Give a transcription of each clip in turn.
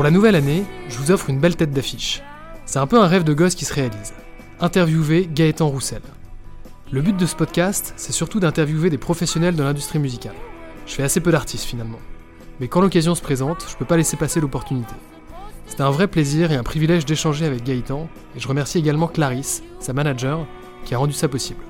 Pour la nouvelle année, je vous offre une belle tête d'affiche. C'est un peu un rêve de gosse qui se réalise. Interviewer Gaëtan Roussel. Le but de ce podcast, c'est surtout d'interviewer des professionnels de l'industrie musicale. Je fais assez peu d'artistes finalement. Mais quand l'occasion se présente, je peux pas laisser passer l'opportunité. C'était un vrai plaisir et un privilège d'échanger avec Gaëtan, et je remercie également Clarisse, sa manager, qui a rendu ça possible.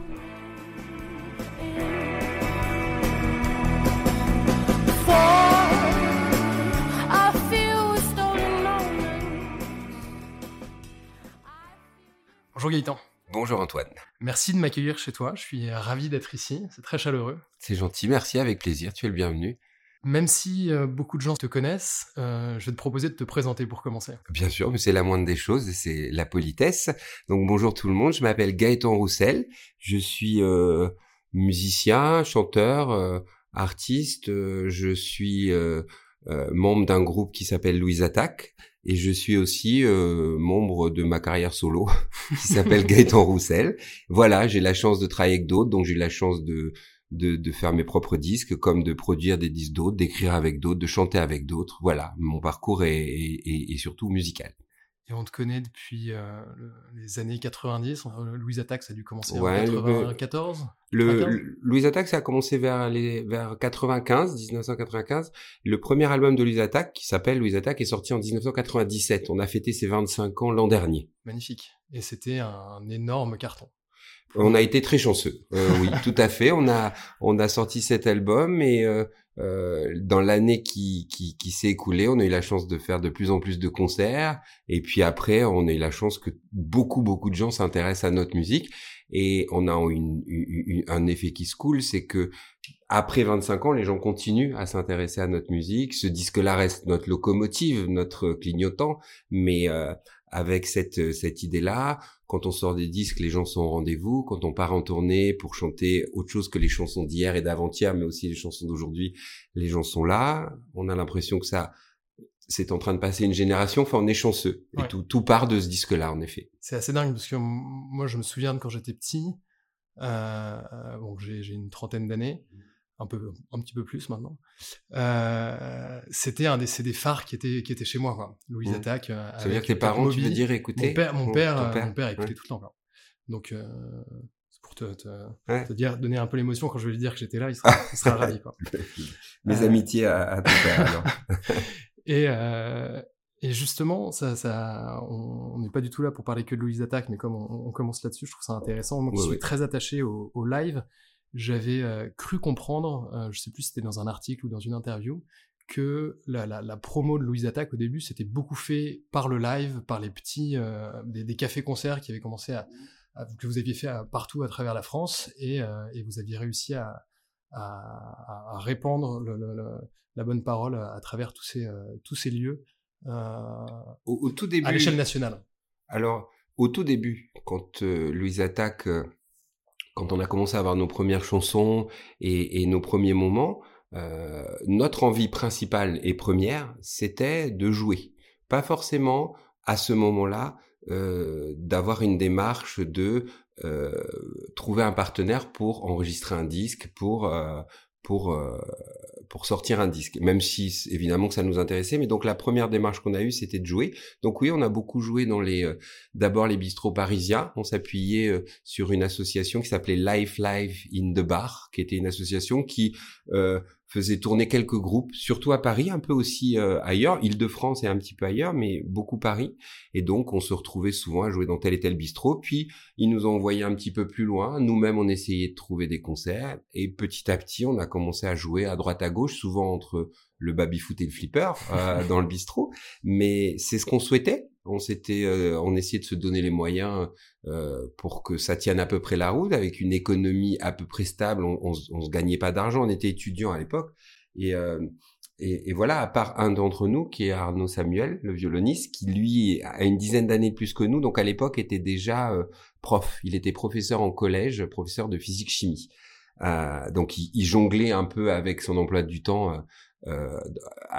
Bonjour Gaëtan. Bonjour Antoine. Merci de m'accueillir chez toi, je suis ravi d'être ici, c'est très chaleureux. C'est gentil, merci, avec plaisir, tu es le bienvenu. Même si euh, beaucoup de gens te connaissent, euh, je vais te proposer de te présenter pour commencer. Bien sûr, mais c'est la moindre des choses, c'est la politesse. Donc bonjour tout le monde, je m'appelle Gaëtan Roussel, je suis euh, musicien, chanteur, artiste, je suis membre d'un groupe qui s'appelle Louise Attaque et je suis aussi membre de ma carrière solo qui s'appelle Gaëtan Roussel. Voilà, j'ai la chance de travailler avec d'autres, donc j'ai la chance de de, de, faire mes propres disques, comme de produire des disques d'autres, d'écrire avec d'autres, de chanter avec d'autres. Voilà, mon parcours est, est, est, surtout musical. Et on te connaît depuis euh, les années 90. Louise Attaque, ça a dû commencer en 94 le, Louise Attaque, ça a commencé vers, les, vers 95, 1995. Le premier album de Louise Attaque, qui s'appelle Louise Attaque, est sorti en 1997. On a fêté ses 25 ans l'an dernier. Magnifique. Et c'était un énorme carton. On a été très chanceux. Euh, oui, tout à fait. On a on a sorti cet album et euh, euh, dans l'année qui, qui, qui s'est écoulée, on a eu la chance de faire de plus en plus de concerts. Et puis après, on a eu la chance que beaucoup beaucoup de gens s'intéressent à notre musique. Et on a une, un effet qui se coule, c'est que après 25 ans, les gens continuent à s'intéresser à notre musique. Ce disque-là reste notre locomotive, notre clignotant, mais euh, avec cette cette idée-là, quand on sort des disques, les gens sont au rendez-vous. Quand on part en tournée pour chanter autre chose que les chansons d'hier et d'avant-hier, mais aussi les chansons d'aujourd'hui, les gens sont là. On a l'impression que ça, c'est en train de passer une génération. Enfin, on est chanceux. Et tout, tout part de ce disque-là, en effet. C'est assez dingue parce que moi, je me souviens de quand j'étais petit. Euh, bon, j'ai une trentaine d'années un peu un petit peu plus maintenant. Euh, c'était un des des phares qui était qui était chez moi quoi. Louise mmh. Attaque euh, ça veut dire que tes parents tu veux dire écouter mon père mon père, mon père écoutait tout le temps quoi. donc euh, c'est pour te, te, dire donner un peu l'émotion quand je vais lui dire que j'étais là il sera, il sera ravi quoi. Mes amitiés à, à, ton père alors. Et et justement, ça, ça, on n'est pas du tout là pour parler que de Louise Attaque, mais comme on, on commence là-dessus, je trouve ça intéressant. Moi, qui suis très attaché au, au live, j'avais euh, cru comprendre, euh, je sais plus si c'était dans un article ou dans une interview, que la, la, la promo de Louise Attaque au début c'était beaucoup fait par le live, par les petits euh, des, des cafés-concerts qui avaient commencé à, que vous aviez fait partout à travers la France et, et vous aviez réussi à, répandre le, le, la bonne parole à, travers tous ces tous ces lieux au, au, tout début à l'échelle nationale. Alors au tout début, quand Louise Attaque quand on a commencé à avoir nos premières chansons et, nos premiers moments, euh, notre envie principale et première, c'était de jouer. Pas forcément à ce moment-là euh, d'avoir une démarche de euh, trouver un partenaire pour enregistrer un disque, pour euh, pour euh, pour sortir un disque, même si évidemment que ça nous intéressait. Mais donc la première démarche qu'on a eue, c'était de jouer. Donc oui, on a beaucoup joué dans les, euh, d'abord les bistrots parisiens. On s'appuyait euh, sur une association qui s'appelait Life Live in the Bar, qui était une association qui euh, faisait tourner quelques groupes, surtout à Paris, un peu aussi euh, ailleurs, Île-de-France et un petit peu ailleurs, mais beaucoup Paris. Et donc, on se retrouvait souvent à jouer dans tel et tel bistrot. Puis, ils nous ont envoyé un petit peu plus loin. Nous-mêmes, on essayait de trouver des concerts. Et petit à petit, on a commencé à jouer à droite à gauche, souvent entre le baby-foot et le flipper dans le bistrot, mais c'est ce qu'on souhaitait. On s'était, on essayait de se donner les moyens pour que ça tienne à peu près la route, avec une économie à peu près stable. On, on, on se gagnait pas d'argent, on était étudiant à l'époque, et et, et, voilà, à part un d'entre nous, qui est Arnaud Samuel, le violoniste, qui lui a une dizaine d'années plus que nous, donc à l'époque était déjà euh, prof. Il était professeur en collège, professeur de physique-chimie. Euh, donc il, il, jonglait un peu avec son emploi du temps euh,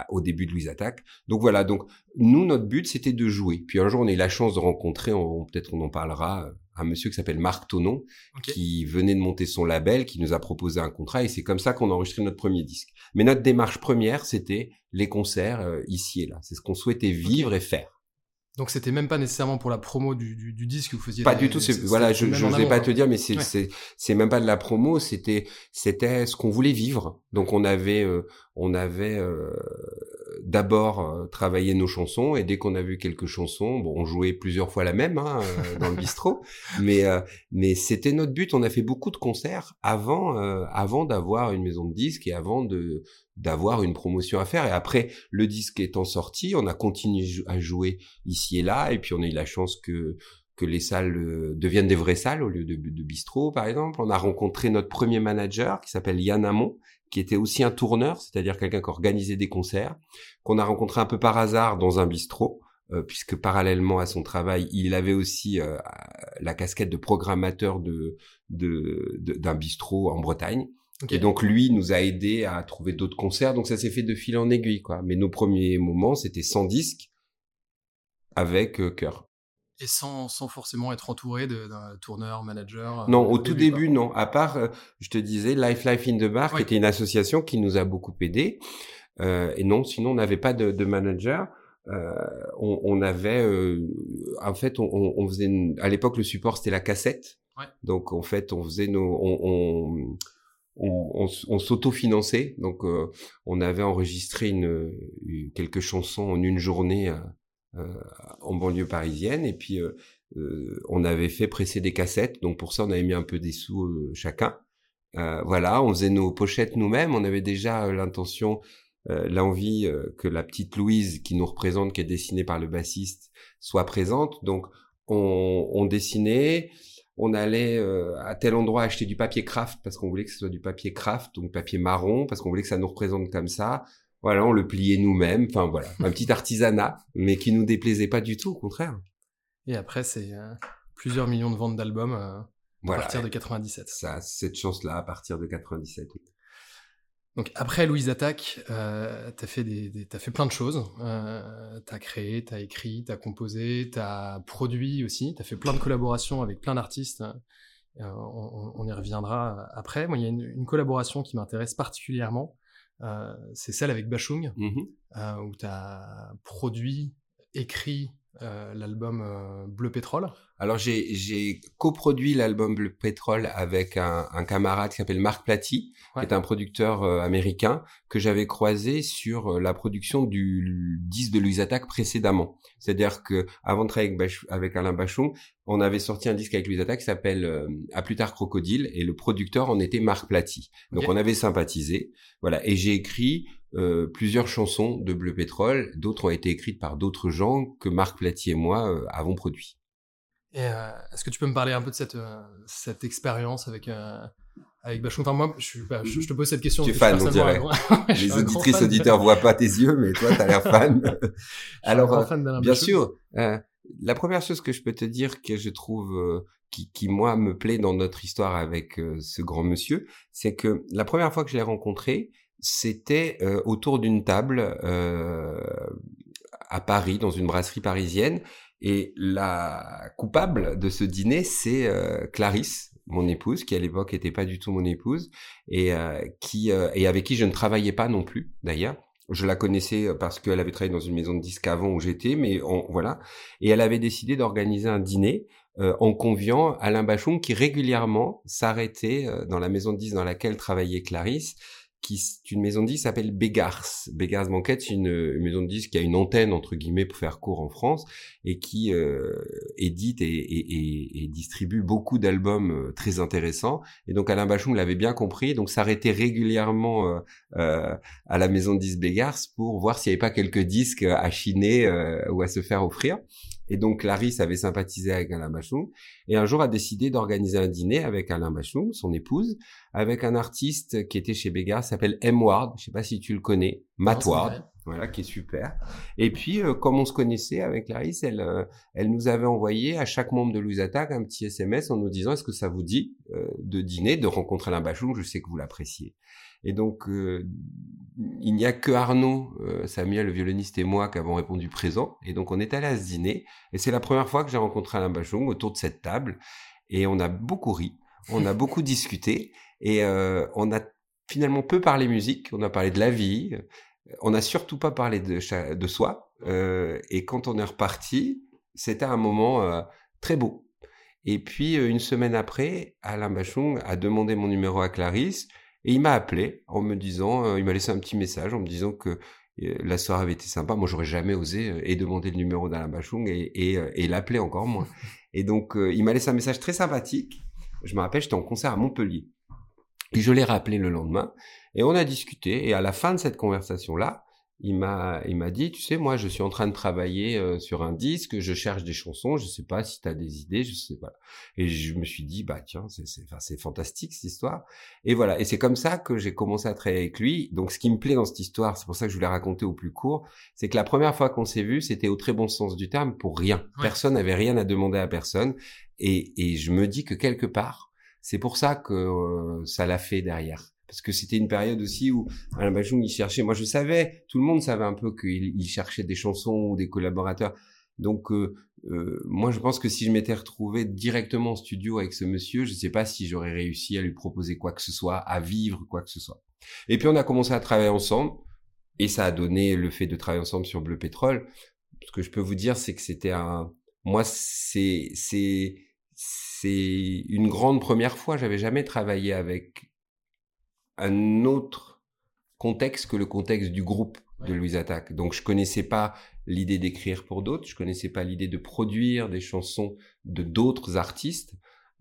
au début de Louise Attaque. Donc voilà, donc nous, notre but, c'était de jouer. Puis un jour, on a eu la chance de rencontrer, peut-être on en parlera, un monsieur qui s'appelle Marc Tonon, qui venait de monter son label, qui nous a proposé un contrat, et c'est comme ça qu'on a enregistré notre premier disque. Mais notre démarche première, c'était les concerts euh, ici et là. C'est ce qu'on souhaitait vivre et faire. Donc c'était même pas nécessairement pour la promo du, du, du disque que vous faisiez. Pas du tout. voilà, je je vais pas te dire, mais c'est c'est c'est même pas de la promo. C'était c'était ce qu'on voulait vivre. Donc on avait euh, on avait euh, d'abord euh, travaillé nos chansons et dès qu'on a vu quelques chansons, bon, on jouait plusieurs fois la même hein, dans le bistrot, mais mais c'était notre but. On a fait beaucoup de concerts avant avant d'avoir une maison de disques et avant de d'avoir une promotion à faire. Et après, le disque étant sorti, on a continué à jouer ici et là, et puis on a eu la chance que que les salles euh, deviennent des vraies salles au lieu de, de bistrot, par exemple. On a rencontré notre premier manager qui s'appelle Yann Amon, qui était aussi un tourneur, c'est-à-dire quelqu'un qui organisait des concerts, qu'on a rencontré un peu par hasard dans un bistrot, euh, puisque parallèlement à son travail, il avait aussi euh, la casquette de programmateur de d'un de, bistrot en Bretagne. Et donc lui nous a aidé à trouver d'autres concerts. Donc ça s'est fait de fil en aiguille, quoi. Mais nos premiers moments, c'était sans disque, avec euh, cœur. Et sans, sans forcément être entouré d'un tourneur, manager. Euh, non, au, tout début, non. À part, euh, je te disais, Life Life in the Bar, qui était une association qui nous a beaucoup aidé. et non, sinon on n'avait pas de, de manager. On, on, avait, en fait, on, on faisait à l'époque le support c'était la cassette. Ouais. Donc en fait, on faisait nos, on, on, on, s'autofinançait. Donc, euh, on avait enregistré une, quelques chansons en une journée euh, euh, en banlieue parisienne. Et puis, on avait fait presser des cassettes. Donc, pour ça, on avait mis un peu des sous chacun. voilà, on faisait nos pochettes nous-mêmes. On avait déjà l'intention, l'envie que la petite Louise qui nous représente, qui est dessinée par le bassiste, soit présente. Donc, on, on dessinait on allait euh, à tel endroit acheter du papier craft parce qu'on voulait que ce soit du papier craft, donc papier marron, parce qu'on voulait que ça nous représente comme ça. Voilà, on le pliait nous-mêmes. Enfin voilà, un petit artisanat, mais qui nous déplaisait pas du tout, au contraire. Et après, c'est euh, plusieurs millions de ventes d'albums euh, à partir de 97. Ça, cette chance-là à partir de 97. Donc après Louise Attaque, euh, t'as fait des, as fait plein de choses. Euh, t'as créé, t'as écrit, t'as composé, t'as produit aussi. T'as fait plein de collaborations avec plein d'artistes. Euh, on, y reviendra après. Moi, il y a une, collaboration qui m'intéresse particulièrement. Euh, c'est celle avec Bachung, mm-hmm. euh, où t'as produit, écrit l'album Bleu Pétrole. Alors j'ai coproduit l'album Bleu Pétrole avec un, un camarade qui s'appelle Marc Platy, qui est un producteur euh, américain que j'avais croisé sur euh, la production du disque de Louise Attaque précédemment. C'est-à-dire que avant de travailler avec, avec, Alain Bachon, on avait sorti un disque avec Louise Attaque qui s'appelle euh, À plus tard Crocodile et le producteur en était Marc Platy. Donc on avait sympathisé, voilà. Et j'ai écrit plusieurs chansons de Bleu Pétrole, d'autres ont été écrites par d'autres gens que Marc Platy et moi avons produit. Euh, est-ce que tu peux me parler un peu de cette, euh, cette expérience avec, euh, avec Bachon? Enfin, moi, je, bah, je, te pose cette question. Tu es fan, on dirait. Les auditrices, auditeurs voient pas tes yeux, mais toi, tu as l'air fan. Alors, bien sûr, la première chose que je peux te dire que je trouve qui, qui, moi, me plaît dans notre histoire avec ce grand monsieur, c'est que la première fois que je l'ai rencontré, c'était autour d'une table à Paris, dans une brasserie parisienne, et la coupable de ce dîner, c'est euh, Clarisse, mon épouse, qui à l'époque n'était pas du tout mon épouse, et euh, qui euh, et avec qui je ne travaillais pas non plus, d'ailleurs. Je la connaissais parce qu'elle avait travaillé dans une maison de disques avant où j'étais, mais voilà. Et elle avait décidé d'organiser un dîner en conviant Alain Bachon, qui régulièrement s'arrêtait dans la maison de disques dans laquelle travaillait Clarisse, qui est une maison de disques s'appelle Begars. Begars Banquette, c'est une, maison de disques qui a une antenne entre guillemets pour faire court en France et qui euh, édite et, et, et, distribue beaucoup d'albums euh, très intéressants. Et donc Alain Bachung l'avait bien compris, donc s'arrêtait régulièrement euh, euh, à la maison de disques Begars pour voir s'il n'y avait pas quelques disques à chiner ou à se faire offrir. Et donc Clarisse avait sympathisé avec Alain Bachung et un jour a décidé d'organiser un dîner avec Alain Bachung, son épouse, avec un artiste qui était chez Béga, s'appelle M. Ward, je sais pas si tu le connais, Matt Ward, voilà, qui est super. Et puis, euh, comme on se connaissait avec Clarisse, elle, euh, elle nous avait envoyé à chaque membre de Louise Attaque un petit SMS en nous disant est-ce que ça vous dit euh, de dîner, de rencontrer Alain Bachung, je sais que vous l'appréciez. Et donc, euh, il n'y a que Arnaud, euh, Samuel, le violoniste, et moi qui avons répondu présent. Et donc, on est allé à ce dîner. Et c'est la première fois que j'ai rencontré Alain Bachung autour de cette table. Et on a beaucoup ri, on a beaucoup discuté. Et euh, on a finalement peu parlé musique, on a parlé de la vie. On n'a surtout pas parlé de, de soi. et quand on est reparti, c'était un moment très beau. Et puis, une semaine après, Alain Bachung a demandé mon numéro à Clarisse. Et il m'a appelé en me disant, euh, il m'a laissé un petit message en me disant que euh, la soirée avait été sympa. Moi, j'aurais jamais osé euh, et demander le numéro d'Alain Bachung et, et, et l'appeler encore moins. Et donc, il m'a laissé un message très sympathique. Je me rappelle, j'étais en concert à Montpellier. Et je l'ai rappelé le lendemain. Et on a discuté. Et à la fin de cette conversation-là, il m'a il m'a dit tu sais moi je suis en train de travailler euh, sur un disque je cherche des chansons je sais pas si tu as des idées je sais pas et je me suis dit bah tiens c'est c'est enfin, c'est fantastique cette histoire. Et voilà. Et c'est comme ça que j'ai commencé à travailler avec lui. Donc ce qui me plaît dans cette histoire c'est pour ça que je voulais raconter au plus court c'est que la première fois qu'on s'est vu c'était au très bon sens du terme pour rien. Personne n'avait rien à demander à personne. Et et je me dis que quelque part c'est pour ça que euh, ça l'a fait derrière parce que c'était une période aussi où Alain Bachung il cherchait. Moi, je savais, tout le monde savait un peu qu'il cherchait des chansons ou des collaborateurs. Donc, euh, euh, moi, je pense que si je m'étais retrouvé directement en studio avec ce monsieur, je ne sais pas si j'aurais réussi à lui proposer quoi que ce soit, à vivre quoi que ce soit. Et puis, on a commencé à travailler ensemble, et ça a donné le fait de travailler ensemble sur Bleu Pétrole. Ce que je peux vous dire, c'est que c'était un, moi, c'est, c'est, c'est une grande première fois. J'avais jamais travaillé avec un autre contexte que le contexte du groupe de Louise Attaque. Donc je connaissais pas l'idée d'écrire pour d'autres, je connaissais pas l'idée de produire des chansons de d'autres artistes.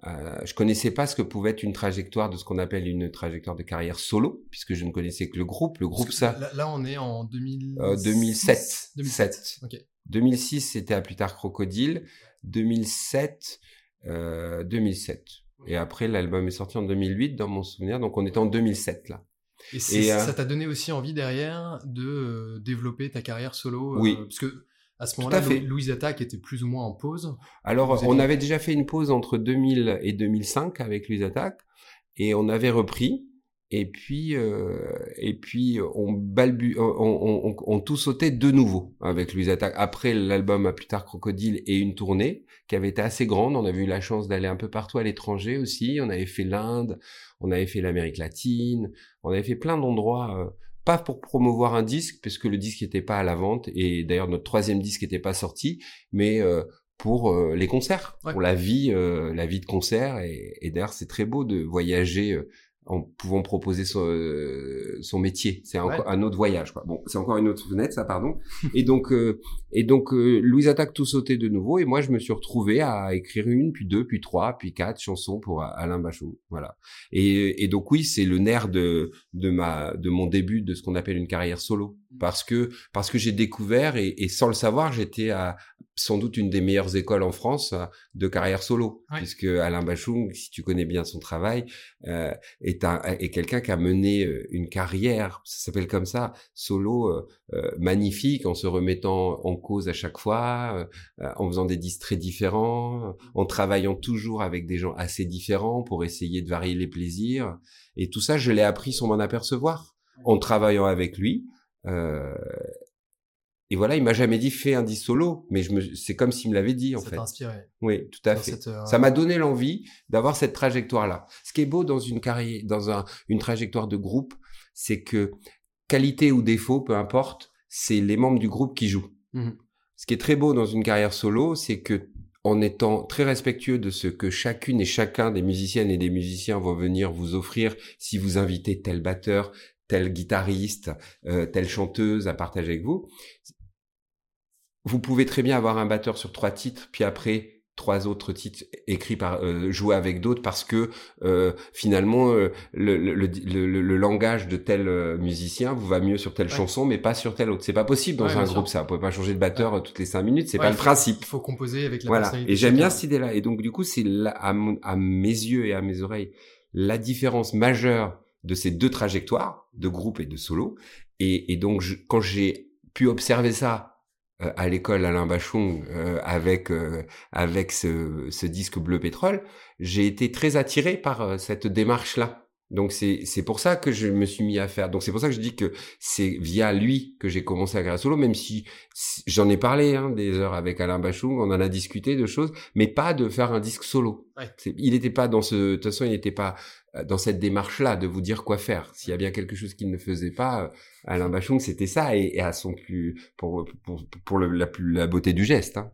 Euh, je connaissais pas ce que pouvait être une trajectoire de ce qu'on appelle une trajectoire de carrière solo, puisque je ne connaissais que le groupe. Le groupe, ça. Là, on est en 2000... 2007. 2007. 2006, c'était à plus tard Crocodile. 2007, euh, 2007. Et après, l'album est sorti en 2008, dans mon souvenir. Donc, on était en 2007, là. Et, et euh, ça t'a donné aussi envie derrière de euh, développer ta carrière solo euh, Oui. Parce que à ce moment-là, Louise Attaque était plus ou moins en pause. Alors, on avait déjà fait une pause entre 2000 et 2005 avec Louise Attaque. Et on avait repris. Et puis, euh, et puis on, balbu on, on, on, tout sautait de nouveau avec Louise Attaque. Après l'album à plus tard Crocodile et une tournée qui avait été assez grande. On avait eu la chance d'aller un peu partout à l'étranger aussi. On avait fait l'Inde, on avait fait l'Amérique latine, on avait fait plein d'endroits. Euh, pas pour promouvoir un disque, parce que le disque n'était pas à la vente, et d'ailleurs notre troisième disque n'était pas sorti, mais euh, pour euh, les concerts, pour la vie, la vie de concert. Et, et d'ailleurs, c'est très beau de voyager en pouvant proposer son, euh, son métier. C'est encore un autre voyage. Quoi. Bon, c'est encore une autre fenêtre, ça, pardon. et donc, euh, et donc, euh, Louise attaque tout sauter de nouveau, et moi, je me suis retrouvé à écrire une, puis deux, puis trois, puis quatre chansons pour Alain Bachot. Voilà. Et, et donc, oui, c'est le nerf de de ma de mon début de ce qu'on appelle une carrière solo, parce que parce que j'ai découvert et, et sans le savoir, j'étais à sans doute une des meilleures écoles en France de carrière solo, puisque Alain Bachung, si tu connais bien son travail, euh, est, un, est quelqu'un qui a mené euh, une carrière, ça s'appelle comme ça, solo, euh, euh, magnifique, en se remettant en cause à chaque fois, en faisant des disques très différents, en travaillant toujours avec des gens assez différents pour essayer de varier les plaisirs. Et tout ça, je l'ai appris sans m'en apercevoir, en travaillant avec lui. Euh, et voilà, il m'a jamais dit fais un disque solo, mais je me, c'est comme s'il me l'avait dit en ça fait. Ça inspiré. Oui, tout à fait. Euh, ça m'a donné l'envie d'avoir cette trajectoire-là. Ce qui est beau dans une carrière, dans un, une trajectoire de groupe, c'est que qualité ou défaut, peu importe, c'est les membres du groupe qui jouent. Mmh ce qui est très beau dans une carrière solo, c'est que en étant très respectueux de ce que chacune et chacun des musiciennes et des musiciens vont venir vous offrir si vous invitez tel batteur, tel guitariste, euh, telle chanteuse à partager avec vous. Vous pouvez très bien avoir un batteur sur trois titres, puis après trois autres titres écrits par euh, joués avec d'autres parce que euh, finalement euh, le, le, le, le, langage de tel euh, musicien vous va mieux sur telle chanson mais pas sur telle autre. C'est pas possible dans un groupe ça. Vous pouvez pas changer de batteur euh, toutes les cinq minutes. C'est pas le principe. il faut composer avec la voilà. et j'aime bien cette idée là et donc du coup c'est à, à mes yeux et à mes oreilles la différence majeure de ces deux trajectoires de groupe et de solo. Et, et donc je, quand j'ai pu observer ça à l'école Alain Bachon euh, avec euh, avec ce, ce, disque bleu pétrole, j'ai été très attiré par cette démarche là. Donc c'est c'est pour ça que je me suis mis à faire. Donc c'est pour ça que je dis que c'est via lui que j'ai commencé à créer solo, même si j'en ai parlé hein, des heures avec Alain Bachung, on en a discuté de choses, mais pas de faire un disque solo. Il n'était pas dans ce, de toute façon il n'était pas dans cette démarche-là de vous dire quoi faire. S'il y a bien quelque chose qu'il ne faisait pas, euh, Alain Bachung, c'était ça et, à son plus pour pour, pour le, la plus la beauté du geste. Hein.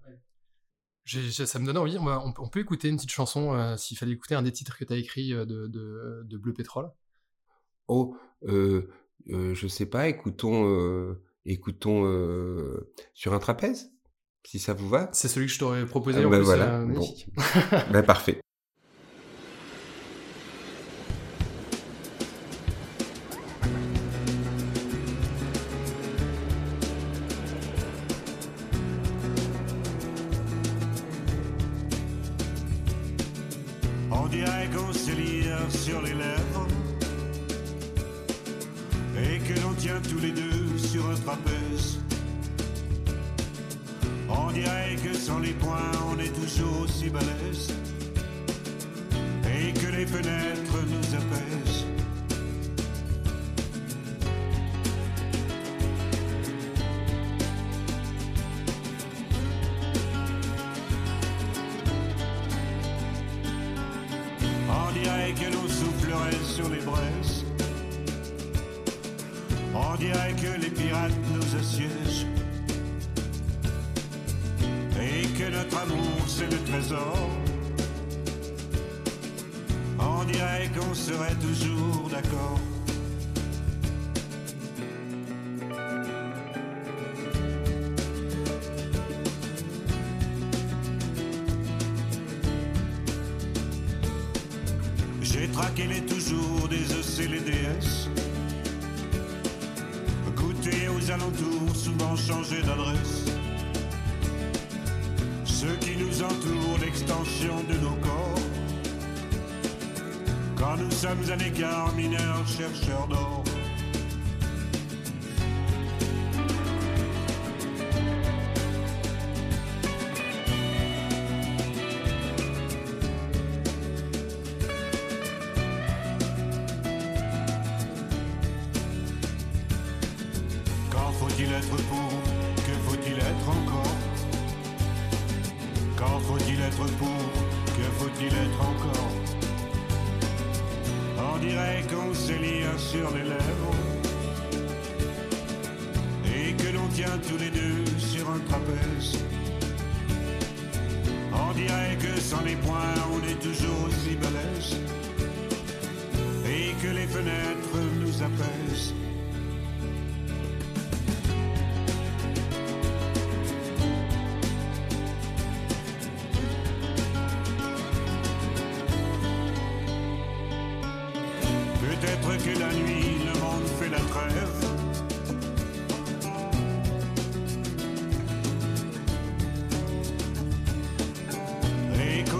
ça me donne envie. On, on, peut écouter une petite chanson euh, s'il fallait écouter un des titres que tu as écrit euh, de, de, de, Bleu Pétrole. Oh, euh, euh, je sais pas. Écoutons, écoutons sur un trapèze, si ça vous va. C'est celui que je t'aurais proposé. Ah, ben voilà. Bon. ben parfait. J'ai traqué les toujours des EC, les Goûté aux alentours, souvent changé d'adresse. Ceux qui nous entourent, l'extension de nos corps. Quand nous sommes à l'écart, mineurs, chercheurs d'or.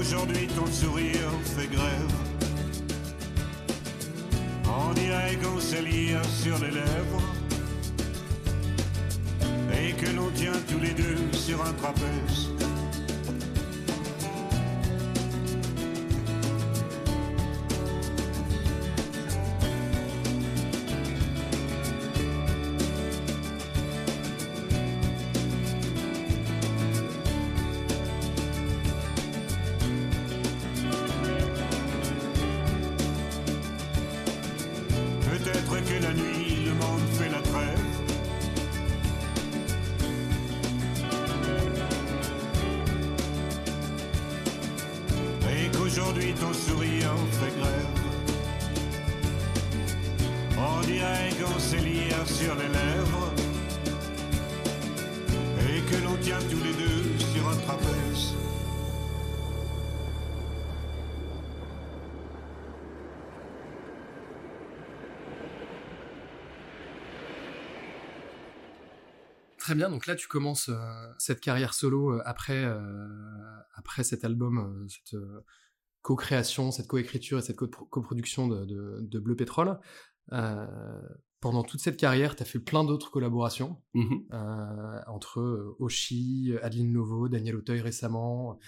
Aujourd'hui ton sourire fait grève. On dirait qu'on se sur les lèvres et que l'on tient tous les deux sur un trapèze. Bien, donc là tu commences euh, cette carrière solo euh, après, euh, après cet album, cette co-création, cette co-écriture et cette coproduction de, de, Bleu Pétrole. pendant toute cette carrière, tu as fait plein d'autres collaborations mmh entre Oshi, Adeline Novo, Daniel Auteuil récemment,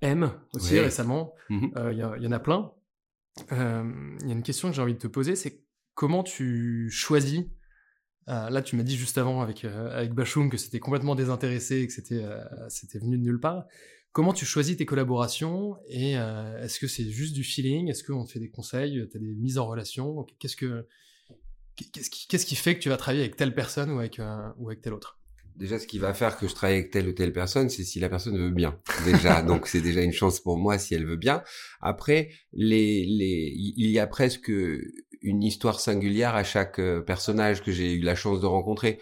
M aussi récemment. Mmh il y, y, en a plein. Il y a une question que j'ai envie de te poser, c'est comment tu choisis euh, là, tu m'as dit juste avant avec, euh, avec Bashung que c'était complètement désintéressé et que c'était euh, c'était venu de nulle part. Comment tu choisis tes collaborations et est-ce que c'est juste du feeling? Est-ce qu'on te fait des conseils? Tu as des mises en relation? Qu'est-ce que qu'est-ce qui, qui fait que tu vas travailler avec telle personne ou avec, ou avec telle autre? Déjà, ce qui va faire que je travaille avec telle ou telle personne, c'est si la personne veut bien. Déjà, donc c'est déjà une chance pour moi si elle veut bien. Après, les, les, il y a presque une histoire singulière à chaque euh, personnage que j'ai eu la chance de rencontrer.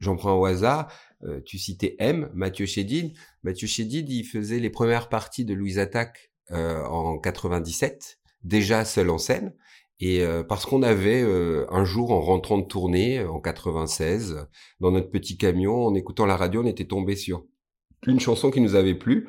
J'en prends au hasard. Euh, tu citais M, Mathieu Chédid. Mathieu Chédid, il faisait les premières parties de Louise Attaque euh, en 97, déjà seul en scène. Et parce qu'on avait un jour en rentrant de tournée en 96 dans notre petit camion, en écoutant la radio, on était tombé sur une chanson qui nous avait plu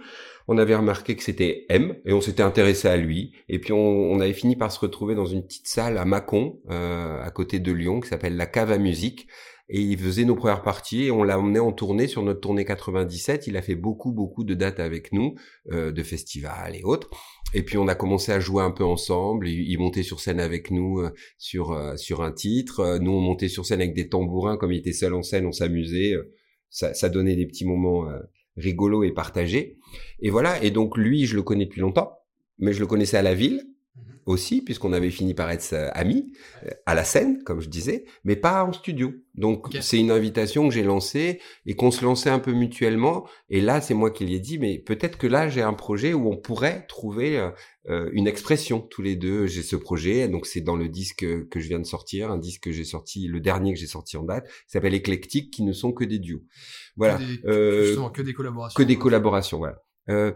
on avait remarqué que c'était M et on s'était intéressé à lui. Et puis on, avait fini par se retrouver dans une petite salle à Mâcon, euh, à côté de Lyon, qui s'appelle la Cave à musique. Et il faisait nos premières parties et on l'a emmené en tournée sur notre tournée 97. Il a fait beaucoup beaucoup de dates avec nous, euh, de festivals et autres. Et puis on a commencé à jouer un peu ensemble. Il, montait sur scène avec nous euh, sur sur un titre. Nous on montait sur scène avec des tambourins. Comme il était seul en scène, on s'amusait. Ça, ça, donnait des petits moments rigolo et partagé. Et voilà, et donc lui, je le connais depuis longtemps, mais je le connaissais à la ville. Aussi, puisqu'on avait fini par être euh, amis, euh, à la scène, comme je disais, mais pas en studio. Donc c'est une invitation que j'ai lancée et qu'on se lançait un peu mutuellement. Et là, c'est moi qui lui ai dit, mais peut-être que là, j'ai un projet où on pourrait trouver euh, une expression tous les deux. J'ai ce projet, donc c'est dans le disque que je viens de sortir, un disque que j'ai sorti, le dernier que j'ai sorti en date, qui s'appelle Éclectique, qui ne sont que des duos. Voilà. Que des, euh, justement, que des collaborations. Que des collaborations, voilà. Euh,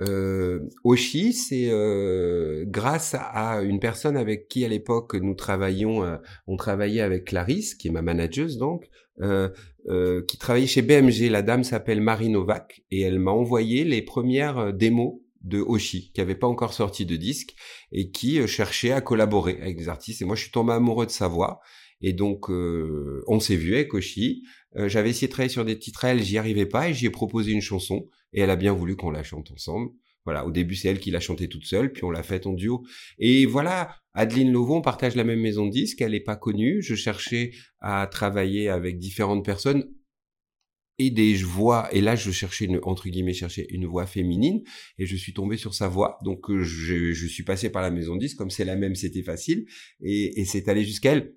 euh, Oshi, c'est euh, grâce à une personne avec qui à l'époque nous travaillions, euh, on travaillait avec Clarisse, qui est ma manageuse donc, euh, euh, qui travaillait chez BMG. La dame s'appelle Marie Novak et elle m'a envoyé les premières démos de Oshi, qui avait pas encore sorti de disque et qui cherchait à collaborer avec des artistes. Et moi, je suis tombé amoureux de sa voix. Et donc, on s'est vu avec Oshi. J'avais essayé de travailler sur des titres, elle, j'y arrivais pas et j'y ai proposé une chanson et elle a bien voulu qu'on la chante ensemble. Voilà, au début c'est elle qui l'a chanté toute seule, puis on l'a faite en duo. Et voilà, Adeline Lovon partage la même maison de disques, elle n'est pas connue. Je cherchais à travailler avec différentes personnes et des voix. Et là, je cherchais une, entre guillemets, chercher une voix féminine et je suis tombé sur sa voix. Donc euh, je, je suis passé par la maison de disques, comme c'est la même, c'était facile et, et c'est allé jusqu'à elle.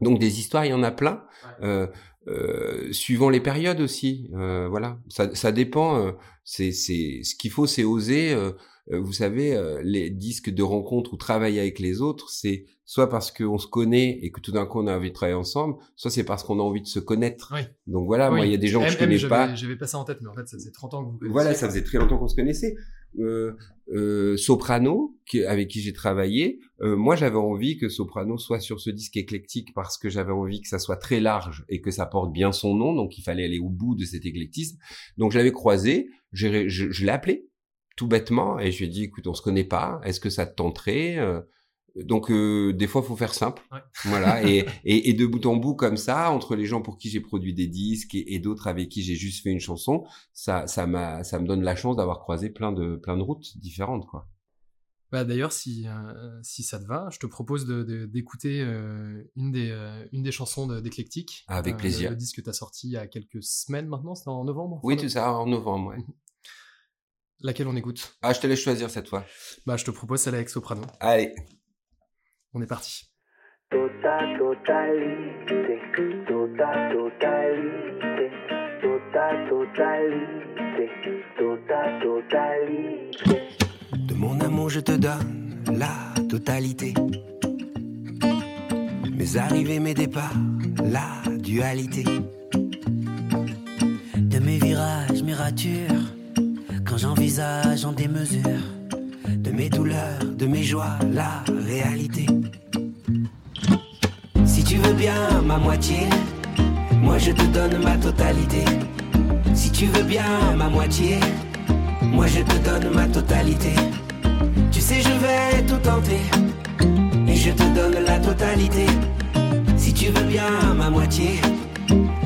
Donc des histoires, il y en a plein. Euh, euh, suivant les périodes aussi. Euh, voilà, ça, ça dépend. Euh, c'est, c'est ce qu'il faut, c'est oser. Euh, euh, vous savez, les disques de rencontre ou travailler avec les autres, c'est soit parce qu'on se connaît et que tout d'un coup on a envie de travailler ensemble, soit c'est parce qu'on a envie de se connaître. Oui. Donc voilà, moi il y a des gens que je connais pas. J'avais pas ça en tête, mais en fait ça faisait 30 ans que vous connaissez. Voilà, ça faisait très longtemps qu'on se connaissait. Euh, euh, Soprano, qui, avec qui j'ai travaillé, euh, moi j'avais envie que Soprano soit sur ce disque éclectique parce que j'avais envie que ça soit très large et que ça porte bien son nom, donc il fallait aller au bout de cet éclectisme. Donc je l'avais croisé, je, je l'ai appelé tout bêtement et je lui ai dit écoute on se connaît pas, est-ce que ça te tenterait donc euh, des fois, faut faire simple, voilà, et, et, et, de bout en bout comme ça, entre les gens pour qui j'ai produit des disques et, d'autres avec qui j'ai juste fait une chanson, ça, ça m'a, ça me donne la chance d'avoir croisé plein de, plein de routes différentes, quoi. Bah d'ailleurs, si, euh, si ça te va, je te propose de, d'écouter euh, une, des, une des chansons d'Eclectic. Avec plaisir. Le, disque que tu as sorti il y a quelques semaines maintenant, c'était en novembre Oui, tout ça, en novembre, ouais. Laquelle on écoute? Ah, je te laisse choisir cette fois. Bah, je te propose celle avec Soprano. Allez. On est parti. Tota totalité, tota totalité, tota totalité, tota totalité. De mon amour, je te donne la totalité. mes arrivées, mes départs, la dualité. De mes virages, mes ratures, quand j'envisage en démesure, de mes douleurs, de mes joies, la réalité. Veux bien ma moitié, moi je te donne ma totalité. Si tu veux bien ma moitié, moi je te donne ma totalité. Tu sais, je vais tout tenter. Et je te donne la totalité. Si tu veux bien ma moitié,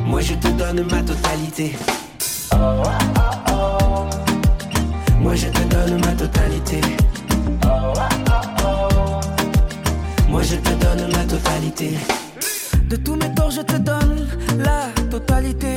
moi je te donne ma totalité. Moi je te donne ma totalité. Moi je te donne ma totalité. Je te donne la totalité.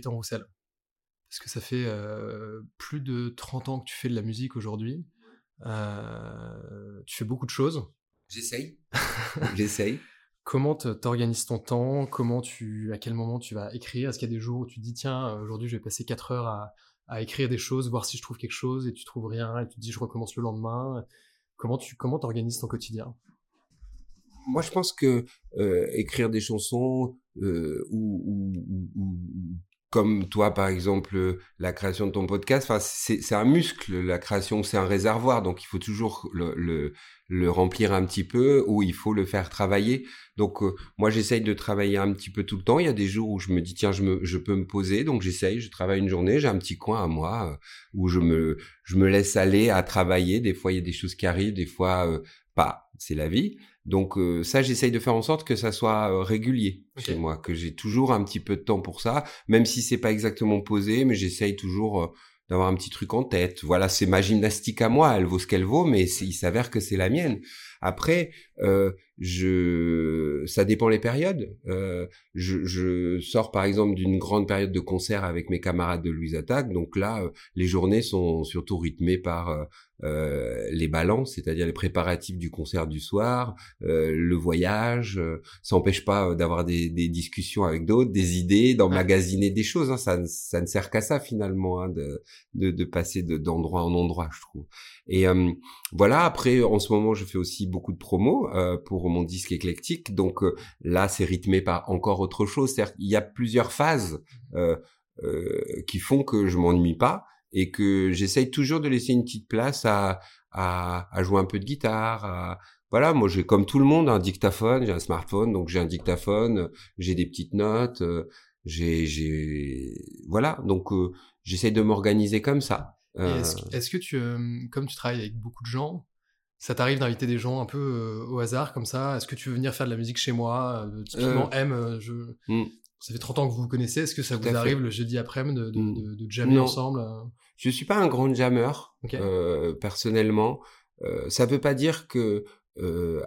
Gaëtan Roussel Parce que ça fait euh, plus de 30 ans que tu fais de la musique aujourd'hui. Euh, tu fais beaucoup de choses. J'essaye. J'essaye. Comment t'organises ton temps? Comment tu, à quel moment tu vas écrire? Est-ce qu'il y a des jours où tu te dis tiens aujourd'hui je vais passer 4 heures à, à écrire des choses, voir si je trouve quelque chose et tu trouves rien et tu te dis je recommence le lendemain? Comment tu comment t'organises ton quotidien? Moi, je pense que euh, écrire des chansons euh, ou, ou- ou- ou- comme toi, par exemple, la création de ton podcast, enfin, c'est c'est un muscle. La création, c'est un réservoir, donc il faut toujours le, le, le remplir un petit peu ou il faut le faire travailler. Donc, euh, moi, j'essaye de travailler un petit peu tout le temps. Il y a des jours où je me dis tiens, je me, je peux me poser, donc j'essaye. Je travaille une journée. J'ai un petit coin à moi euh, où je me, je me laisse aller à travailler. Des fois, il y a des choses qui arrivent, des fois euh, pas. C'est la vie. Donc euh, ça, j'essaye de faire en sorte que ça soit euh, régulier chez moi, que j'ai toujours un petit peu de temps pour ça, même si c'est pas exactement posé, mais j'essaye toujours euh, d'avoir un petit truc en tête. Voilà, c'est ma gymnastique à moi, elle vaut ce qu'elle vaut, mais il s'avère que c'est la mienne. Après, euh, je, ça dépend les périodes. Euh, je, je sors par exemple d'une grande période de concert avec mes camarades de Louise Attaque, donc là, euh, les journées sont surtout rythmées par euh, euh, les balances, c'est-à-dire les préparatifs du concert du soir, euh, le voyage. euh, ça n'empêche pas euh, d'avoir des, des discussions avec d'autres, des idées, d'emmagasiner des choses. hein, ça, ça ne sert qu'à ça finalement, hein, de, de, de passer de- d'endroit en endroit, je trouve. Et voilà. Après, en ce moment, je fais aussi beaucoup de promos euh, pour mon disque éclectique. Donc euh, là, c'est rythmé par encore autre chose. C'est-à-dire qu'il y a plusieurs phases euh, euh, qui font que je m'ennuie pas et que j'essaye toujours de laisser une petite place à, à, à jouer un peu de guitare. À... Voilà, moi j'ai comme tout le monde un dictaphone, j'ai un smartphone, donc j'ai un dictaphone, j'ai des petites notes, euh, j'ai, j'ai, voilà, donc euh, j'essaye de m'organiser comme ça. Euh, Est-ce que- est-ce que tu, euh, comme tu travailles avec beaucoup de gens, ça t'arrive d'inviter des gens un peu euh, au hasard comme ça? Est-ce que tu veux venir faire de la musique chez moi? Euh, Typiquement, M, euh, je... Hmm. ça fait 30 ans que vous vous connaissez. Est-ce que ça Tout vous fait. arrive le jeudi après-midi de, de, Hmm. de, de jammer Non. ensemble euh? Je suis pas un grand jammer euh, personnellement. Euh, ça veut pas dire que euh,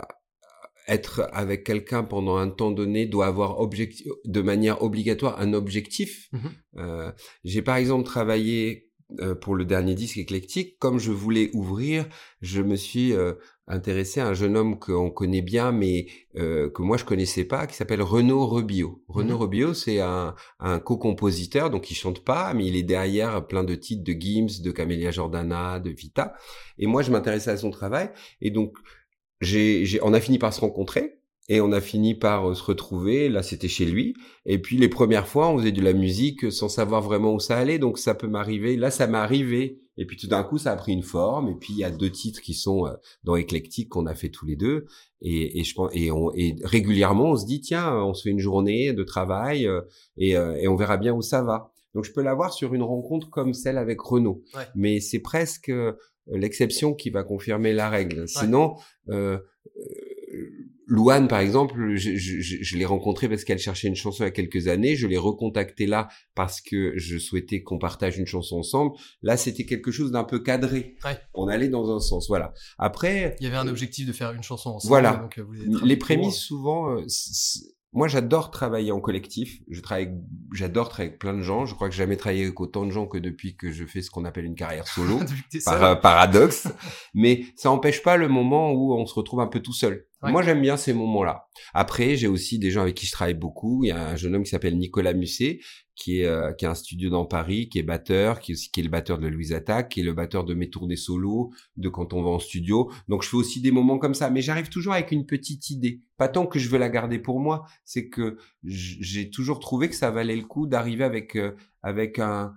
être avec quelqu'un pendant un temps donné doit avoir objectif, de manière obligatoire un objectif. Euh, J'ai par exemple travaillé euh, pour le dernier disque éclectique, comme je voulais ouvrir, je me suis euh, intéressé à un jeune homme qu'on connaît bien, mais euh, que moi je connaissais pas, qui s'appelle Renaud Rebio. Renaud. Rebio, c'est un, un co-compositeur, donc il chante pas, mais il est derrière plein de titres de Gims, de Camélia Jordana, de Vita. Et moi, je m'intéressais à son travail, et donc j'ai, j'ai, on a fini par se rencontrer. Et on a fini par euh, se retrouver. Là, c'était chez lui. Et puis les premières fois, on faisait de la musique sans savoir vraiment où ça allait. Donc ça peut m'arriver. Là, ça m'est arrivé. Et puis tout d'un coup, ça a pris une forme. Et puis il y a deux titres qui sont euh, dans Eclectic qu'on a fait tous les deux. Et, et je pense et, on, et régulièrement, on se dit tiens, on se fait une journée de travail euh, et, euh, et on verra bien où ça va. Donc je peux l'avoir sur une rencontre comme celle avec Renaud. Ouais. Mais c'est presque euh, l'exception qui va confirmer la règle. Sinon, euh, euh, Louane, par exemple, je, je, je, l'ai rencontrée parce qu'elle cherchait une chanson il y a quelques années. Je l'ai recontactée là parce que je souhaitais qu'on partage une chanson ensemble. Là, c'était quelque chose d'un peu cadré. Ouais. On allait dans un sens, voilà. Après, Il y avait un objectif de faire une chanson ensemble. Voilà. Donc, euh, vous les prémices, souvent, euh, moi, j'adore travailler en collectif. Je travaille, j'adore travailler avec plein de gens. Je crois que j'ai jamais travaillé avec autant de gens que depuis que je fais ce qu'on appelle une carrière solo. Par euh, paradoxe, mais ça empêche pas le moment où on se retrouve un peu tout seul. Ouais. Moi, j'aime bien ces moments-là. Après, j'ai aussi des gens avec qui je travaille beaucoup. Il y a un jeune homme qui s'appelle Nicolas Musset, qui est euh, qui a un studio dans Paris, qui est batteur, qui est qui est le batteur de Louise Attaque, qui est le batteur de mes tournées solo, de quand on va en studio. Donc, je fais aussi des moments comme ça, mais j'arrive toujours avec une petite idée. Pas tant que je veux la garder pour moi, c'est que j'ai toujours trouvé que ça valait le coup d'arriver avec euh, avec un-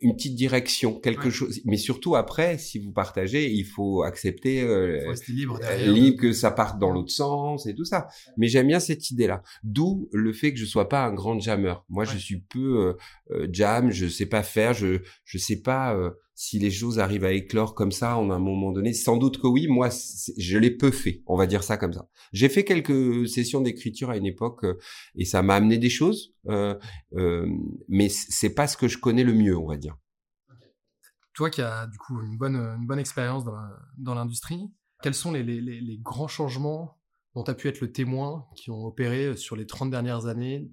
une petite direction, quelque Ouais. chose. Mais surtout après, si vous partagez, il faut accepter euh, Faut libre euh, derrière. libre que ça parte dans l'autre sens et tout ça. Mais j'aime bien cette idée-là. D'où le fait que je sois pas un grand jammer. Moi, je suis peu euh, euh, jam. Je sais pas faire. Je je sais pas euh, si les choses arrivent à éclore comme ça en un moment donné. Sans doute que oui. Moi, je l'ai peu fait. On va dire ça comme ça. J'ai fait quelques sessions d'écriture à une époque euh, et ça m'a amené des choses. euh, euh, mais c'est pas ce que je connais le mieux, on va dire. Toi qui as du coup une bonne, une bonne expérience dans l'industrie, quels sont les, les- les- les grands changements dont tu as pu être le témoin qui ont opéré sur les 30 dernières années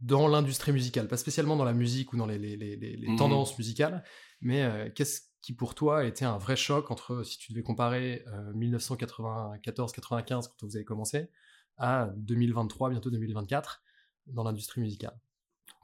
dans l'industrie musicale? Pas spécialement dans la musique ou dans les, les- les- les- les Mhm. tendances musicales, mais euh, qu'est-ce qui pour toi a été un vrai choc entre, si tu devais comparer euh, 1994-95 quand vous avez commencé, à 2023, bientôt 2024, dans l'industrie musicale?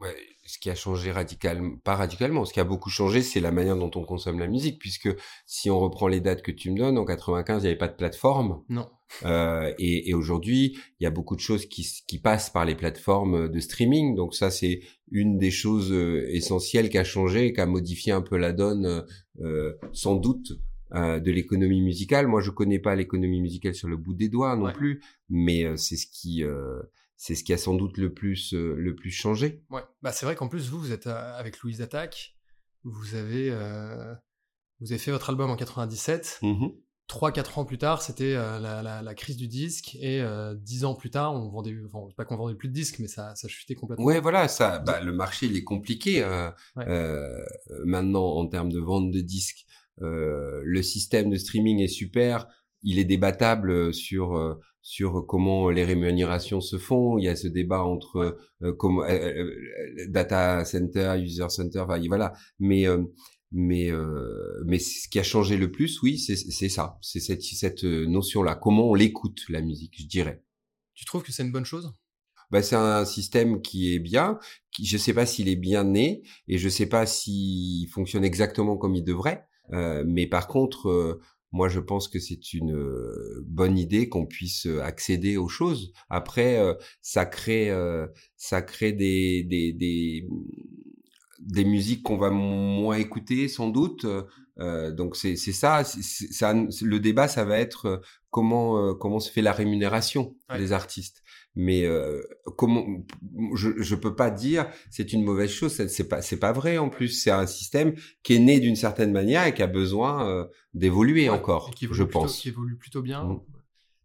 Ouais, ce qui a changé radicalement, pas radicalement, ce qui a beaucoup changé, c'est la manière dont on consomme la musique, puisque si on reprend les dates que tu me donnes, en 95, il n'y avait pas de plateforme, Non. euh, et, et aujourd'hui, il y a beaucoup de choses qui, qui passent par les plateformes de streaming, donc ça, c'est une des choses euh, essentielles qui a changé, et qui a modifié un peu la donne, euh, euh, sans doute, euh, de l'économie musicale. Moi, je connais pas l'économie musicale sur le bout des doigts non Ouais. plus, mais euh, c'est ce qui, euh, c'est ce qui a sans doute le plus, euh, le plus changé. Ouais, bah c'est vrai qu'en plus vous, vous êtes euh, avec Louise Attaque, vous avez euh, vous avez fait votre album en 97. Mhm. 3-4 ans plus tard, c'était euh, la, la, la crise du disque, et 10 ans plus tard, on vendait, enfin, pas qu'on vendait plus de disques, mais ça, ça chutait complètement. Ouais, voilà, ça, bah, le marché il est compliqué euh, Ouais. euh, maintenant en termes de vente de disques. Euh, le système de streaming est super, il est débattable sur euh, sur comment les rémunérations se font. Il y a ce débat entre euh, comment euh, euh, data center, user center, enfin, voilà. Mais euh, mais euh, mais ce qui a changé le plus, oui, c'est c'est ça, c'est cette cette notion là. Comment on l'écoute la musique, je dirais. Tu trouves que c'est une bonne chose? Bah, c'est un système qui est bien. Qui, je sais pas s'il est bien né et je sais pas s'il fonctionne exactement comme il devrait. Euh, mais par contre, euh, moi, je pense que c'est une euh, bonne idée qu'on puisse euh, accéder aux choses. Après, euh, ça crée, euh, ça crée des des des, des musiques qu'on va moins écouter sans doute. Euh, donc c'est ça, ça. Le débat, ça va être comment comment se fait la rémunération Ouais. des artistes. Mais euh, comment je je peux pas dire c'est une mauvaise chose. c'est- pas c'est pas vrai en plus. C'est un système qui est né d'une certaine manière et qui a besoin euh, d'évoluer Ouais, encore. qui Je plutôt- pense. Qui évolue plutôt bien. Mm.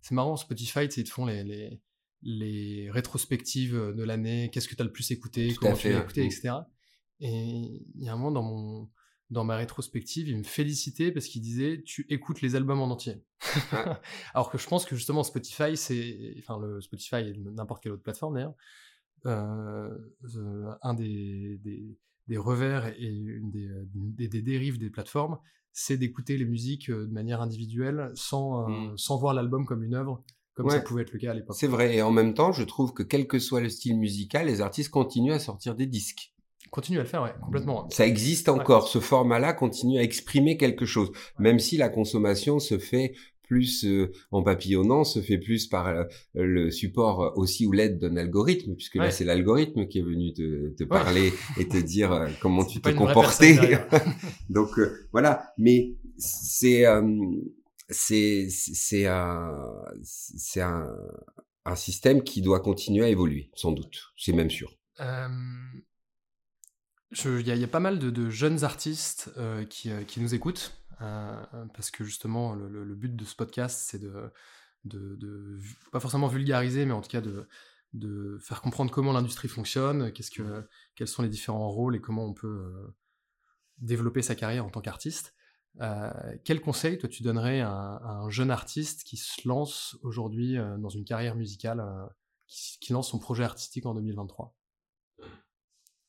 C'est marrant, Spotify, ils te font les, les, les rétrospectives de l'année, qu'est-ce que tu as le plus écouté, Tout comment tu l'as écouté, mm. etc. Et il y a un moment dans mon, dans ma rétrospective, il me félicitait parce qu'il disait tu écoutes les albums en entier. Alors que je pense que justement Spotify, c'est, enfin le Spotify et n'importe quelle autre plateforme d'ailleurs, euh, euh, un des, des, des, revers et une des, des, des, dérives des plateformes, c'est d'écouter les musiques de manière individuelle sans, mm. sans voir l'album comme une œuvre comme ça pouvait être le cas à l'époque. C'est vrai, et en même temps, je trouve que quel que soit le style musical, les artistes continuent à sortir des disques. Continuent à le faire, ouais, complètement. Ça existe encore, ce format-là continue à exprimer quelque chose, même si la consommation se fait plus euh, en papillonnant, se fait plus par euh, le support aussi ou l'aide d'un algorithme, puisque là c'est l'algorithme qui est venu te, te parler et te dire euh, comment tu te comportais. Donc voilà, mais c'est c'est c'est un c'est un, un système qui doit continuer à évoluer, sans doute. C'est même sûr. Il y, y, a pas mal de, de jeunes artistes euh, qui, euh, qui, nous écoutent, euh, parce que justement, le, le, but de ce podcast, c'est de, de, de, pas forcément vulgariser, mais en tout cas de, de faire comprendre comment l'industrie fonctionne, qu'est-ce que, quels sont les différents rôles et comment on peut développer sa carrière en tant qu'artiste. Euh, quel conseil, toi, tu donnerais à un, jeune artiste qui se lance aujourd'hui euh, dans une carrière musicale, qui, lance son projet artistique en 2023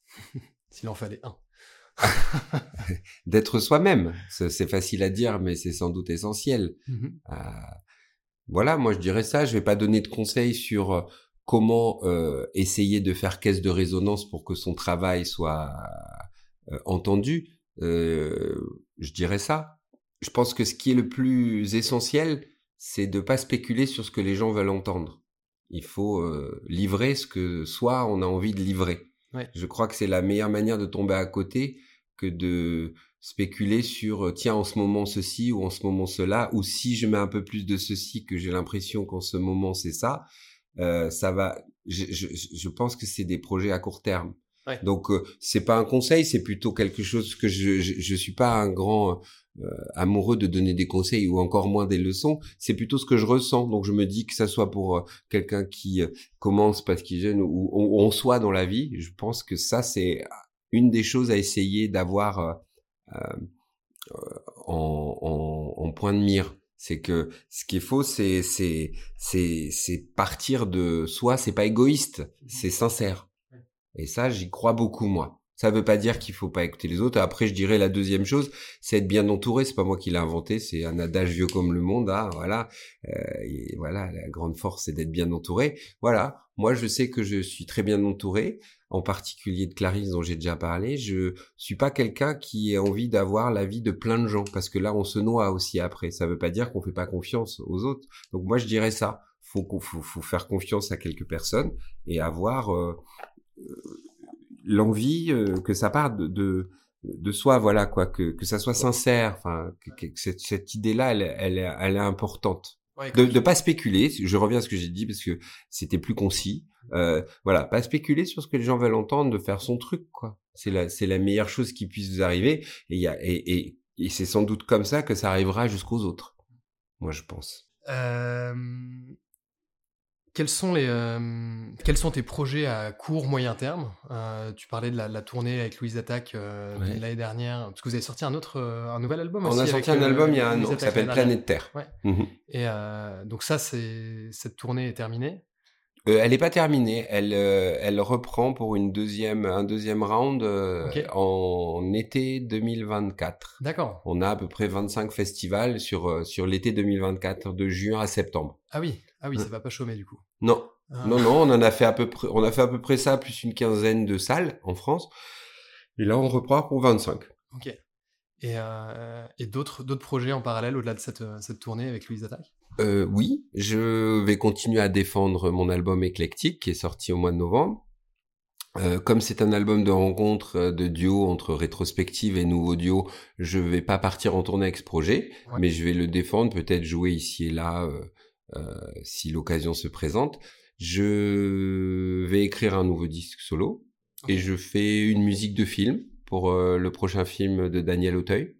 S'il en fallait un. D'être soi-même. C'est facile à dire, mais c'est sans doute essentiel. Mmh voilà, moi je dirais ça. Je vais pas donner de conseils sur comment essayer de faire caisse de résonance pour que son travail soit entendu. Euh, je dirais ça. Je pense que ce qui est le plus essentiel, c'est de pas spéculer sur ce que les gens veulent entendre. Il faut euh, livrer ce que soit on a envie de livrer. Je crois que c'est la meilleure manière de tomber à côté que de spéculer sur euh, tiens en ce moment ceci ou en ce moment cela ou si je mets un peu plus de ceci que j'ai l'impression qu'en ce moment c'est ça euh, ça va je, je, je pense que c'est des projets à court terme. Donc euh, c'est pas un conseil, c'est plutôt quelque chose que je je, je suis pas un grand euh, amoureux de donner des conseils ou encore moins des leçons. C'est plutôt ce que je ressens. Donc je me dis que ça soit pour euh, quelqu'un qui commence parce qu'il jeune ou, on soit dans la vie, je pense que ça c'est une des choses à essayer d'avoir en, en, en point de mire c'est que ce qu'il faut c'est c'est c'est c'est partir de soi c'est pas égoïste c'est sincère et ça, j'y crois beaucoup, moi. Ça veut pas dire qu'il faut pas écouter les autres. Après, je dirais la deuxième chose, c'est être bien entouré. C'est pas moi qui l'ai inventé, c'est un adage vieux comme le monde. Ah, voilà, euh, voilà, la grande force, c'est d'être bien entouré. Voilà, moi, je sais que je suis très bien entouré, en particulier de Clarisse dont j'ai déjà parlé. Je suis pas quelqu'un qui a envie d'avoir l'avis de plein de gens, parce que là, on se noie aussi après. Ça veut pas dire qu'on fait pas confiance aux autres. Donc moi, je dirais ça. Faut, faut, faut faire confiance à quelques personnes et avoir euh, l'envie euh, que ça parte de, de, soi, voilà quoi, que, que ça soit sincère, enfin que, cette, cette idée-là, elle, elle, elle, est importante. de ne pas spéculer, je reviens à ce que j'ai dit parce que c'était plus concis. Euh, voilà, pas spéculer sur ce que les gens veulent entendre, de faire son truc, quoi. C'est la, c'est la meilleure chose qui puisse vous arriver. Et, y a, et, et, et c'est sans doute comme ça que ça arrivera jusqu'aux autres. Moi, je pense. Euh, quels sont, les, euh, quels sont tes projets à court, moyen terme? Euh, Tu parlais de la, tournée avec Louise Attaque euh, l'année dernière, parce que vous avez sorti un autre, un nouvel album On aussi. On a sorti un album il y a un an qui s'appelle Planète Terre. Ouais. Mmh Et donc ça, c'est cette tournée est terminée? elle n'est pas terminée. Elle, elle reprend pour une deuxième, un deuxième round en été 2024. D'accord. On a à peu près 25 festivals sur, sur l'été 2024, de juin à septembre. Ah oui. Ah oui, ça va pas chômer du coup. Non. Ah. Non, non, on en a fait à peu près, on a fait à peu près ça, plus une quinzaine de salles en France. Et là, on reprend pour 25. Ok. Et, euh, et d'autres, d'autres projets en parallèle au-delà de cette, euh, cette tournée avec Louise Attaque? Euh, Oui, je vais continuer à défendre mon album éclectique qui est sorti au mois de novembre. Euh, comme c'est un album de rencontre, de duo entre rétrospective et nouveau duo, je vais pas partir en tournée avec ce projet, mais je vais le défendre, peut-être jouer ici et là si l'occasion se présente. Je vais écrire un nouveau disque solo et je fais une musique de film pour euh, le prochain film de Daniel Auteuil.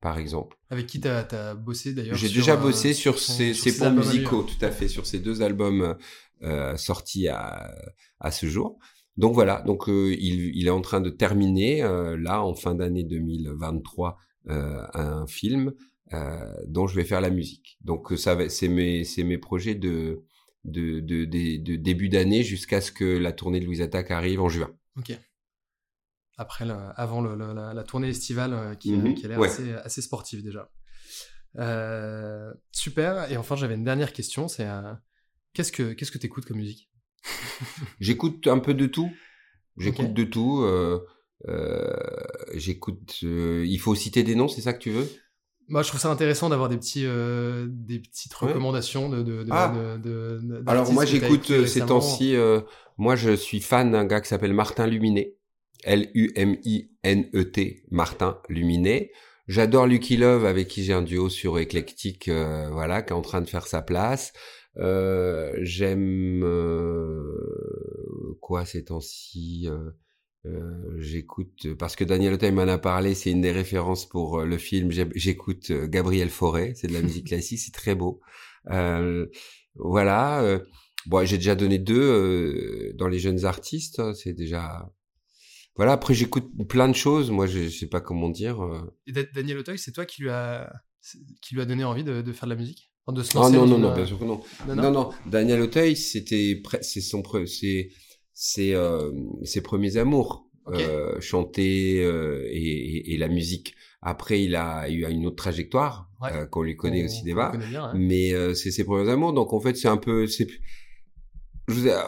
Par exemple. Avec qui tu as, bossé d'ailleurs J'ai déjà euh, bossé sur, ces, ces ponts musicaux, tout à fait, sur ces deux albums sortis à, à ce jour. donc voilà, donc euh, il, il, est en train de terminer euh, là en fin d'année 2023 euh, un film dont je vais faire la musique. Donc ça va, c'est mes c'est mes projets de de, de, de, début d'année jusqu'à ce que la tournée de Louise Attaque arrive en juin. Ok. Après, le, avant le, la, la, tournée estivale qui, mhm. qui a l'air assez, assez sportive déjà. super. Et enfin, j'avais une dernière question. C'est qu'est-ce que qu'est-ce que t'écoutes comme musique? J'écoute un peu de tout. J'écoute de tout. Euh, euh, j'écoute. Euh, il faut citer des noms, c'est ça que tu veux? Moi, je trouve ça intéressant d'avoir des petits, des petites recommandations de. de, ah. Alors moi, j'écoute ces temps-ci. moi, je suis fan d'un gars qui s'appelle Martin Luminet. L-U-M-I-N-E-T. Martin Luminet. J'adore Lucky Love avec qui j'ai un duo sur Eclectic, voilà, qui est en train de faire sa place. Euh, j'aime euh, quoi ces temps-ci euh, euh, J'écoute parce que Daniel Auteuil m'en a parlé. C'est une des références pour le film. J'écoute Gabriel Fauré. C'est de la musique classique. C'est très beau. voilà. bon, j'ai déjà donné deux dans les jeunes artistes. Hein, c'est déjà voilà. Après, j'écoute plein de choses. Moi, je, je sais pas comment dire. Et Daniel Auteuil, c'est toi qui lui a qui lui a donné envie de, de faire de la musique? De se ah non, non, non, bien sûr que non. Non, non, Daniel Auteuil, c'était, c'est son, c'est, c'est, euh, ses premiers amours. Euh, chanter euh, et, et, la musique. Après, il a eu une autre trajectoire euh, qu'on lui connaît aussi des mais euh, c'est ses premiers amours. Donc en fait, c'est un peu, c'est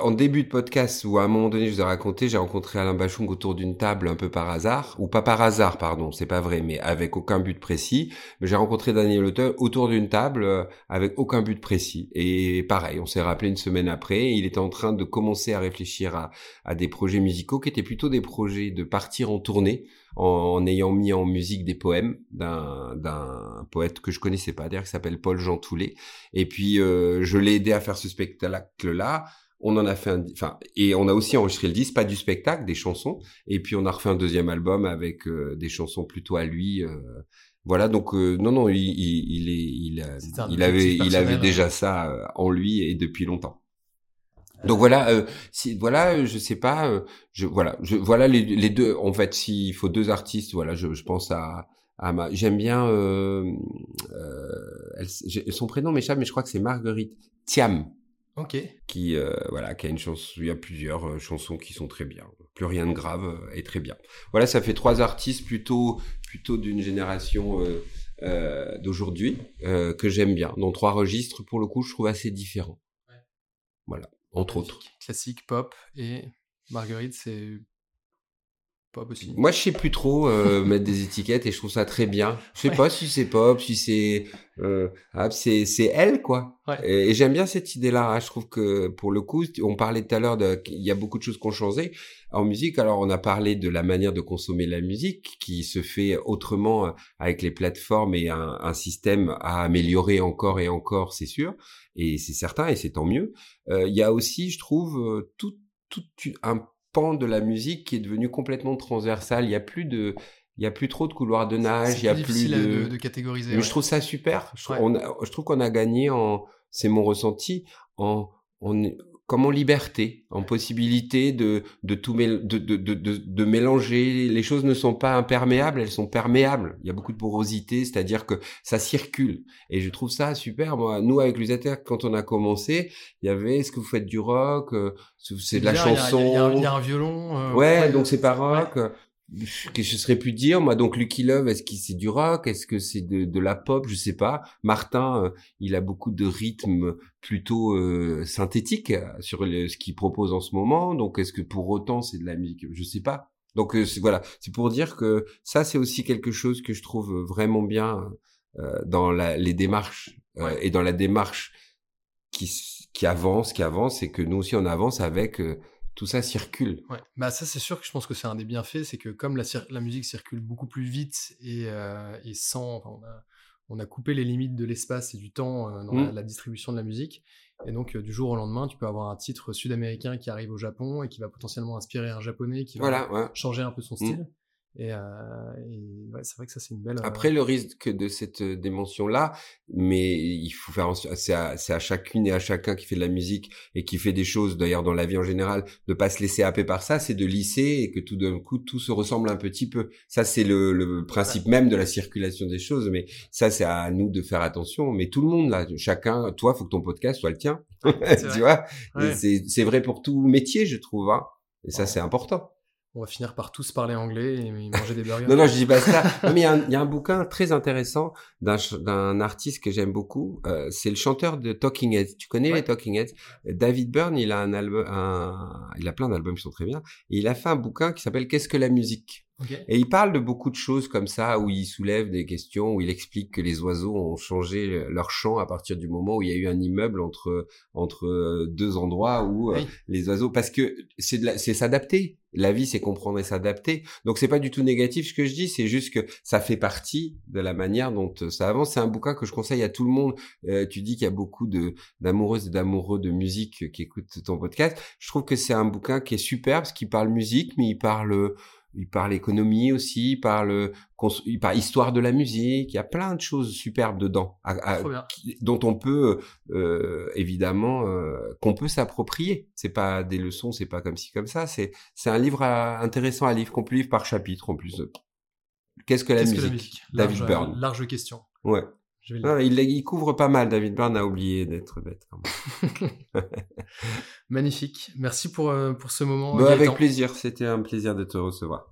en début de podcast, ou à un moment donné, je vous ai raconté, j'ai rencontré Alain Bachung autour d'une table un peu par hasard, ou pas par hasard, pardon, c'est pas vrai, mais avec aucun but précis. J'ai rencontré Daniel Auteuil autour d'une table euh, avec aucun but précis. Et pareil, on s'est rappelé une semaine après, il était en train de commencer à réfléchir à, à des projets musicaux qui étaient plutôt des projets de partir en tournée, en, ayant mis en musique des poèmes d'un poète que je connaissais pas, d'ailleurs, qui s'appelle Paul Jean Toulet. Et puis, euh, je l'ai aidé à faire ce spectacle-là on en a fait un, enfin, et on a aussi enregistré le disque, pas du spectacle, des chansons. Et puis on a refait un deuxième album avec euh, des chansons plutôt à lui. Euh, voilà, donc euh, non, non, il, il, est, il, avait, il avait déjà ça en lui et depuis longtemps. Donc voilà, si, voilà, je sais pas, je voilà, je voilà les, les deux. En fait, s'il faut deux artistes, voilà, je, je pense à, à ma, j'aime bien son prénom m'échappe, mais je crois que c'est Marguerite Thiam. Ok. Qui euh, voilà, qui a une chanson, il y a plusieurs euh, chansons qui sont très bien. Plus rien de grave euh, et très bien. Voilà, ça fait trois artistes plutôt plutôt d'une génération d'aujourd'hui que j'aime bien. Dans trois registres, pour le coup, je trouve assez différents. Voilà, entre autres. Classique, pop et Marguerite, c'est moi, je sais plus trop euh, mettre des étiquettes et je trouve ça très bien. Je sais pas si c'est pop, si c'est euh, ah, c'est c'est elle quoi. Et, j'aime bien cette idée-là. Hein. Je trouve que pour le coup, on parlait tout à l'heure de il y a beaucoup de choses qui ont changé en musique. Alors, on a parlé de la manière de consommer la musique qui se fait autrement euh, avec les plateformes et un, un système à améliorer encore et encore, c'est sûr. Et c'est certain et c'est tant mieux. Euh, il y a aussi, je trouve, euh, tout tout un pan de la musique qui est devenu complètement transversal. Il y a plus de, il y a plus trop de couloirs de nage. Il y a plus de... de, catégoriser. Mais je trouve ça super. Je, trouve, on je trouve qu'on a gagné en, c'est mon ressenti, en, en, comme en liberté, en possibilité de de tout de, de, de, de, mélanger. Les choses ne sont pas imperméables, elles sont perméables. Il y a beaucoup de porosité, c'est-à-dire que ça circule. Et je trouve ça super. Moi, nous avec l'usateur, quand on a commencé, il y avait est-ce que vous faites du rock, euh, c'est de la chanson. Il y, a un violon. Euh, ouais, donc c'est pas rock que je serais pu dire moi. Donc Lucky Love est-ce que c'est du rock? Est-ce que c'est de, de, la pop? Je sais pas. Martin euh, il a beaucoup de rythmes plutôt euh, synthétiques euh, sur ce qu'il propose en ce moment. Donc est-ce que pour autant c'est de la musique? Je sais pas. Donc voilà. C'est pour dire que ça c'est aussi quelque chose que je trouve vraiment bien dans la, les démarches et dans la démarche qui qui avance qui avance et que nous aussi on avance avec tout ça circule. Ouais. Bah ça c'est sûr que je pense que c'est un des bienfaits, c'est que comme la, la, musique circule beaucoup plus vite et, euh, et sans, enfin, on, a, on, a, coupé les limites de l'espace et du temps euh, dans la, mmh. distribution de la musique, et donc euh, du jour au lendemain, tu peux avoir un titre sud-américain qui arrive au Japon et qui va potentiellement inspirer un japonais qui va changer un peu son mmh. Et, euh, et ouais, c'est vrai que ça, c'est une belle. euh, Après, le risque de cette euh, dimension-là, mais il faut faire, c'est à, c'est à chacune et à chacun qui fait de la musique et qui fait des choses, d'ailleurs dans la vie en général, de pas se laisser happer par ça, c'est de lisser et que tout d'un coup tout se ressemble un petit peu. Ça, c'est le, le principe même de la circulation des choses. Mais ça, c'est à nous de faire attention. Mais tout le monde là, chacun, toi, faut que ton podcast soit le tien. c'est tu vrai. vois, c'est c'est vrai pour tout métier, je trouve. Hein. Et ça, c'est important. On va finir par tous parler anglais et manger des burgers. Non, non, je dis pas ça. Non, mais il y, a un- il y a un bouquin très intéressant d'un artiste que j'aime beaucoup. Euh, c'est le chanteur de Talking Heads. Tu connais Ouais. les Talking Heads? David Byrne, il a un album, un, il a plein d'albums qui sont très bien. Et il a fait un bouquin qui s'appelle Qu'est-ce que la musique? Et il parle de beaucoup de choses comme ça, où il soulève des questions, où il explique que les oiseaux ont changé leur chant à partir du moment où il y a eu un immeuble entre entre euh, deux endroits où euh, Oui. les oiseaux, parce que c'est de la- c'est s'adapter. La vie, c'est comprendre et s'adapter. Donc c'est pas du tout négatif ce que je dis, c'est juste que ça fait partie de la manière dont euh, ça avance. C'est un bouquin que je conseille à tout le monde. Euh, tu dis qu'il y a beaucoup de d'amoureuses et d'amoureux de musique qui écoutent ton podcast. Je trouve que c'est un bouquin qui est super parce qu'il parle musique, mais il parle il parle économie aussi, il parle, il parle histoire de la musique. Il y a plein de choses superbes dedans, à- à- qui- dont on peut euh, évidemment euh, qu'on peut s'approprier. C'est pas des leçons, c'est pas comme ci comme ça. C'est c'est un livre à- intéressant à lire qu'on peut lire par chapitre en plus. Qu'est-ce que la Qu'est-ce musique que la musique? David large, Byrne. Large question. Ouais. Je vais il, il couvre pas mal. David Byrne a oublié d'être bête. Quand même. Magnifique. Merci pour, euh, pour ce moment. Bah, avec plaisir. C'était un plaisir de te recevoir.